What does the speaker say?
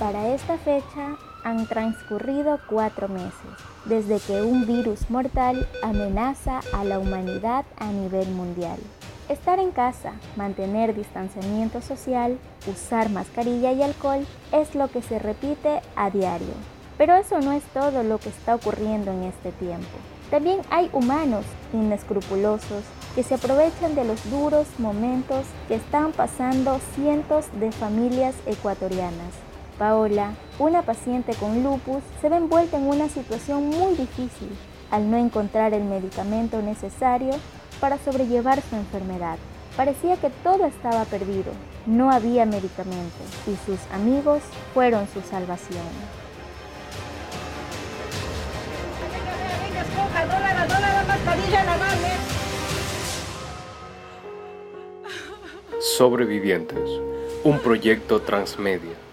Para esta fecha han transcurrido cuatro meses desde que un virus mortal amenaza a la humanidad a nivel mundial. Estar en casa, mantener distanciamiento social, usar mascarilla y alcohol es lo que se repite a diario. Pero eso no es todo lo que está ocurriendo en este tiempo. También hay humanos inescrupulosos que se aprovechan de los duros momentos que están pasando cientos de familias ecuatorianas. Paola, una paciente con lupus, se ve envuelta en una situación muy difícil al no encontrar el medicamento necesario para sobrellevar su enfermedad. Parecía que todo estaba perdido, no había medicamento y sus amigos fueron su salvación. Sobrevivientes, un proyecto transmedia.